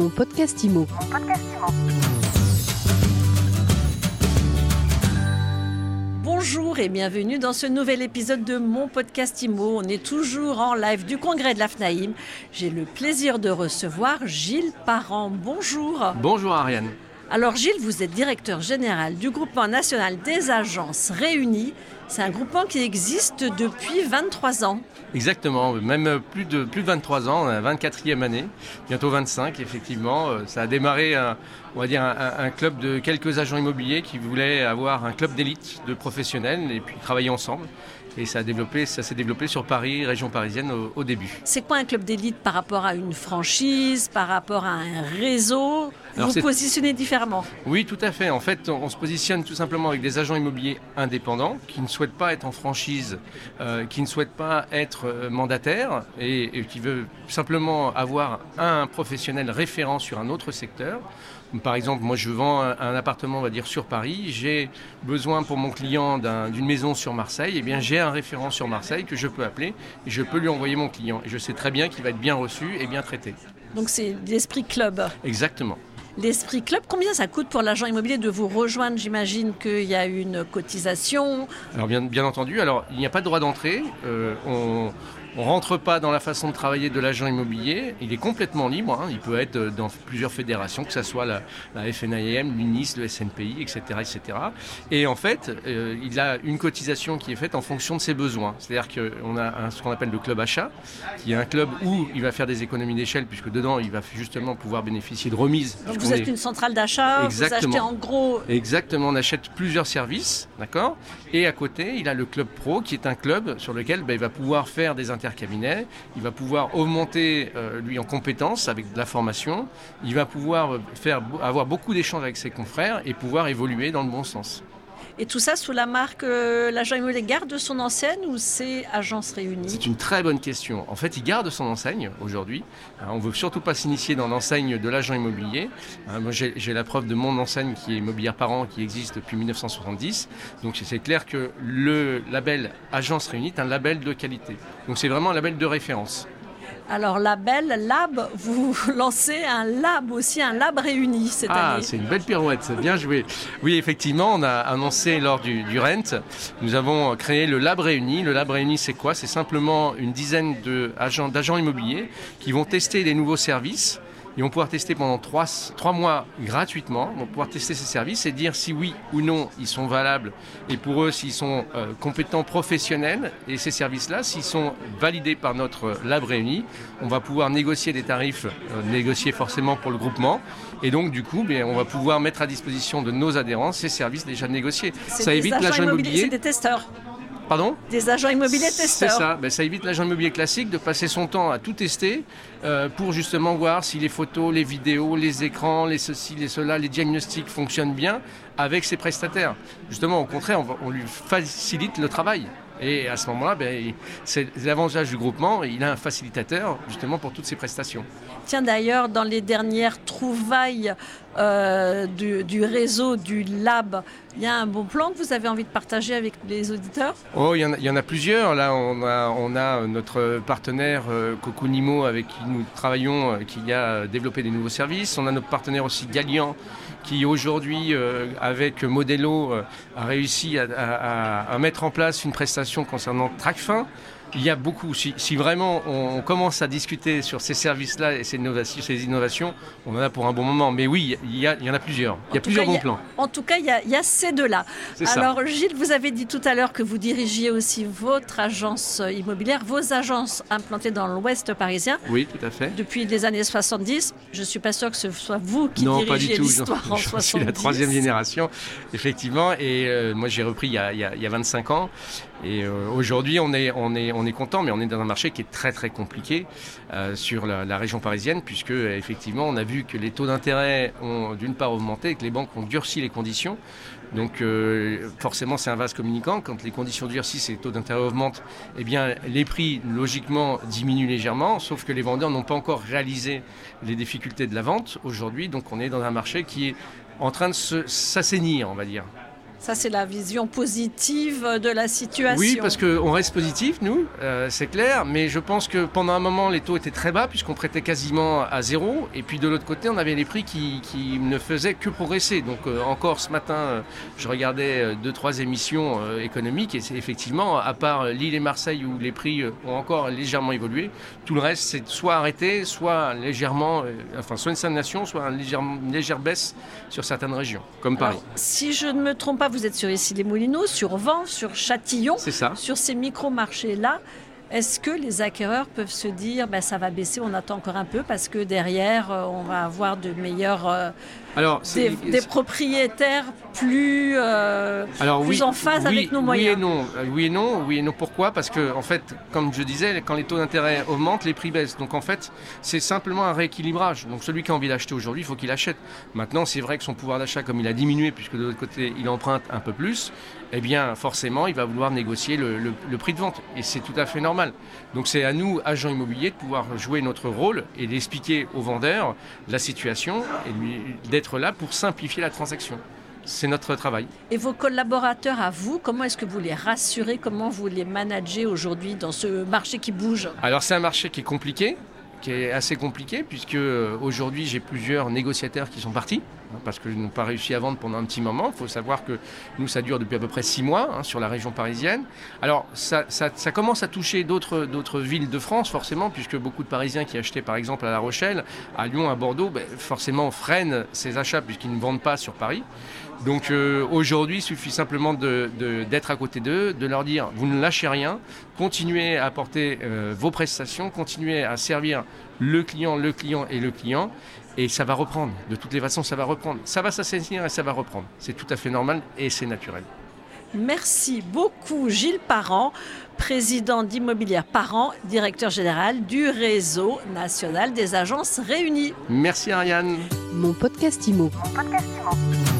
Mon podcast IMO. Bonjour et bienvenue dans ce nouvel épisode de mon podcast IMO. On est toujours en live du congrès de la FNAIM. J'ai le plaisir de recevoir Gilles Parent. Bonjour. Bonjour Ariane. Alors Gilles, vous êtes directeur général du groupement national des agences réunies. C'est un groupement qui existe depuis 23 ans. Exactement, même plus de, plus de 23 ans, on a 24e année, bientôt 25 effectivement. Ça a démarré, un, on va dire, un, un, club de quelques agents immobiliers qui voulaient avoir un club d'élite de professionnels et puis travailler ensemble. Et ça, a développé, ça s'est développé sur Paris, région parisienne au, au début. C'est quoi un club d'élite par rapport à une franchise, par rapport à un réseau? Alors, Vous positionnez différemment. Oui, tout à fait. En fait, on, on se positionne tout simplement avec des agents immobiliers indépendants qui ne souhaitent pas être en franchise, euh, qui ne souhaitent pas être euh, mandataires et, et qui veulent simplement avoir un professionnel référent sur un autre secteur. Par exemple, moi je vends un, appartement, on va dire, sur Paris. J'ai besoin pour mon client d'un- d'une maison sur Marseille. Eh bien, j'ai un référent sur Marseille que je peux appeler et je peux lui envoyer mon client. Et je sais très bien qu'il va être bien reçu et bien traité. Donc c'est l'esprit club. Exactement. L'esprit club, combien ça coûte pour l'agent immobilier de vous rejoindre J'imagine qu'il y a une cotisation. Alors bien, entendu, alors il n'y a pas de droit d'entrée. Euh, ne rentre pas dans la façon de travailler de l'agent immobilier. Il est complètement libre. hein. Il peut être euh, dans plusieurs fédérations, que ce soit la, la FNIM, l'UNIS, le SNPI, etc., etc. Et en fait, euh, il a une cotisation qui est faite en fonction de ses besoins. C'est-à-dire qu'on a un- ce qu'on appelle le club achat, qui est un club où il va faire des économies d'échelle, puisque dedans, il va justement pouvoir bénéficier de remises. Donc vous êtes est- une centrale d'achat, vous achetez en gros. Exactement, on achète plusieurs services, d'accord? Et à côté, il a le club pro qui est un club sur lequel ben, il va pouvoir faire des il va pouvoir augmenter euh, lui en compétences avec de la formation, il va pouvoir euh, avoir beaucoup d'échanges avec ses confrères et pouvoir évoluer dans le bon sens. Et tout ça sous la marque euh, l'agent immobilier garde son enseigne ou c'est agence réunie? C'est une très bonne question. En fait, il garde son enseigne aujourd'hui. Hein, On ne veut surtout pas s'initier dans l'enseigne de l'agent immobilier. Hein, Moi, j'ai la preuve de mon enseigne qui est immobilière par an, qui existe depuis 1970. Donc, c'est clair que le label Agence Réunie est un label de qualité. Donc, c'est vraiment un label de référence. Alors label, lab, vous lancez un lab aussi, un lab réuni cette Ah, année. c'est une belle pirouette, c'est bien joué. Oui, effectivement, on a annoncé lors du, du Rent, nous avons créé le Lab Réuni. Le Lab Réuni, c'est quoi? C'est simplement une dizaine agents- d'agents immobiliers qui vont tester les nouveaux services. Ils vont pouvoir tester pendant trois, trois mois gratuitement, vont pouvoir tester ces services et dire si oui ou non ils sont valables et pour eux s'ils sont euh, compétents professionnels et ces services-là, s'ils sont validés par notre lab réuni, on va pouvoir négocier des tarifs, euh, négocier forcément pour le groupement et donc du coup bien, on va pouvoir mettre à disposition de nos adhérents ces services déjà négociés. Ça évite l'agent immobilier. C'est des testeurs. Pardon Des agents immobiliers c'est testeurs. ça, Ben, ça évite l'agent immobilier classique de passer son temps à tout tester euh, pour justement voir si les photos, les vidéos, les écrans, les ceci, les cela, les diagnostics fonctionnent bien avec ses prestataires. Justement, au contraire, on, va- on lui facilite le travail. Et à ce moment-là, ben, c'est l'avantage du groupement, il a un facilitateur justement pour toutes ses prestations. Tiens d'ailleurs, dans les dernières trouvailles euh, du, du réseau du lab, il y a un bon plan que vous avez envie de partager avec les auditeurs? Oh, il y, en a, il y en a plusieurs. Là, on a, on a notre partenaire euh, Coconimo avec qui nous travaillons, euh, qui a développé des nouveaux services. On a notre partenaire aussi Galian qui aujourd'hui, euh, avec Modelo, euh, a réussi à, à- mettre en place une prestation concernant Tracfin. Il y a beaucoup. Si, si vraiment on commence à discuter sur ces services-là et ces innovations, ces innovations, on en a pour un bon moment. Mais oui, il y, a- il y en a plusieurs. Il y a tout plusieurs cas, il y bons a- plans. En tout cas, il y a, il y a ces deux-là. C'est ça. Alors Gilles, vous avez dit tout à l'heure que vous dirigiez aussi votre agence immobilière, vos agences implantées dans l'ouest parisien Oui, tout à fait. depuis les années 70. Je suis pas sûre que ce soit vous qui non, pas du dirigiez tout. l'histoire en Je 70. suis la troisième génération, effectivement. Et euh, moi, j'ai repris il y, a, il y a- il y a 25 ans. Et euh, aujourd'hui, on est, on, est, on est content, mais on est dans un marché qui est très très compliqué euh, sur la, la région parisienne, puisque effectivement, on a vu que les taux d'intérêt ont d'une part augmenté et que les banques ont durci les conditions. Donc euh, forcément, c'est un vase communicant. Quand les conditions durcissent et les taux d'intérêt augmentent, eh bien, les prix, logiquement, diminuent légèrement, sauf que les vendeurs n'ont pas encore réalisé les difficultés de la vente aujourd'hui. Donc on est dans un marché qui est en train de s'assainir, on va dire. Ça, c'est la vision positive de la situation. Oui, parce qu'on reste positif, nous, euh, c'est clair, mais je pense que pendant un moment, les taux étaient très bas, puisqu'on prêtait quasiment à zéro, et puis de l'autre côté, on avait les prix qui, ne faisaient que progresser. Donc euh, encore ce matin, euh, je regardais deux, trois émissions économiques, et c'est effectivement, à part Lille et Marseille, où les prix ont encore légèrement évolué, tout le reste, c'est soit arrêté, soit légèrement, enfin, soit une stagnation, soit une légère, baisse sur certaines régions, comme Paris. si je ne me trompe pas, vous êtes sur Issy-les-Moulineaux, sur Vent, sur Châtillon. Ça. Sur ces micro-marchés-là, est-ce que les acquéreurs peuvent se dire ben, ça va baisser, on attend encore un peu parce que derrière, euh, on va avoir de meilleurs. Euh, Alors, des, propriétaires plus, euh, Alors, plus en phase avec nos moyens Oui et non. Oui et non. Oui et non. Pourquoi? Parce que, en fait, comme je disais, quand les taux d'intérêt augmentent, les prix baissent. Donc, en fait, c'est simplement un rééquilibrage. Donc, celui qui a envie d'acheter aujourd'hui, il faut qu'il achète. Maintenant, c'est vrai que son pouvoir d'achat, comme il a diminué, puisque de l'autre côté, il emprunte un peu plus, eh bien, forcément, il va vouloir négocier le prix de vente. Et c'est tout à fait normal. Donc c'est à nous, agents immobiliers, de pouvoir jouer notre rôle et d'expliquer aux vendeurs la situation et d'être là pour simplifier la transaction. C'est notre travail. Et vos collaborateurs à vous, comment est-ce que vous les rassurez? Comment vous les managez aujourd'hui dans ce marché qui bouge? Alors c'est un marché qui est compliqué, qui est assez compliqué, puisque euh, aujourd'hui j'ai plusieurs négociateurs qui sont partis. Hein, parce que nous n'avons pas réussi à vendre pendant un petit moment. Il faut savoir que nous, ça dure depuis à peu près six mois hein, sur la région parisienne. Alors, ça, commence à toucher d'autres villes de France, forcément, puisque beaucoup de Parisiens qui achetaient, par exemple, à La Rochelle, à Lyon, à Bordeaux, ben, forcément freinent ces achats puisqu'ils ne vendent pas sur Paris. Donc euh, aujourd'hui, il suffit simplement d'être à côté d'eux, de leur dire, vous ne lâchez rien, continuez à apporter euh, vos prestations, continuez à servir le client, le client et le client. Et ça va reprendre. De toutes les façons, ça va reprendre. Ça va s'assainir et ça va reprendre. C'est tout à fait normal et c'est naturel. Merci beaucoup Gilles Parent, président d'Immobilière Parent, directeur général du réseau national des agences réunies. Merci Ariane. Mon podcast Imo. Mon podcast Imo.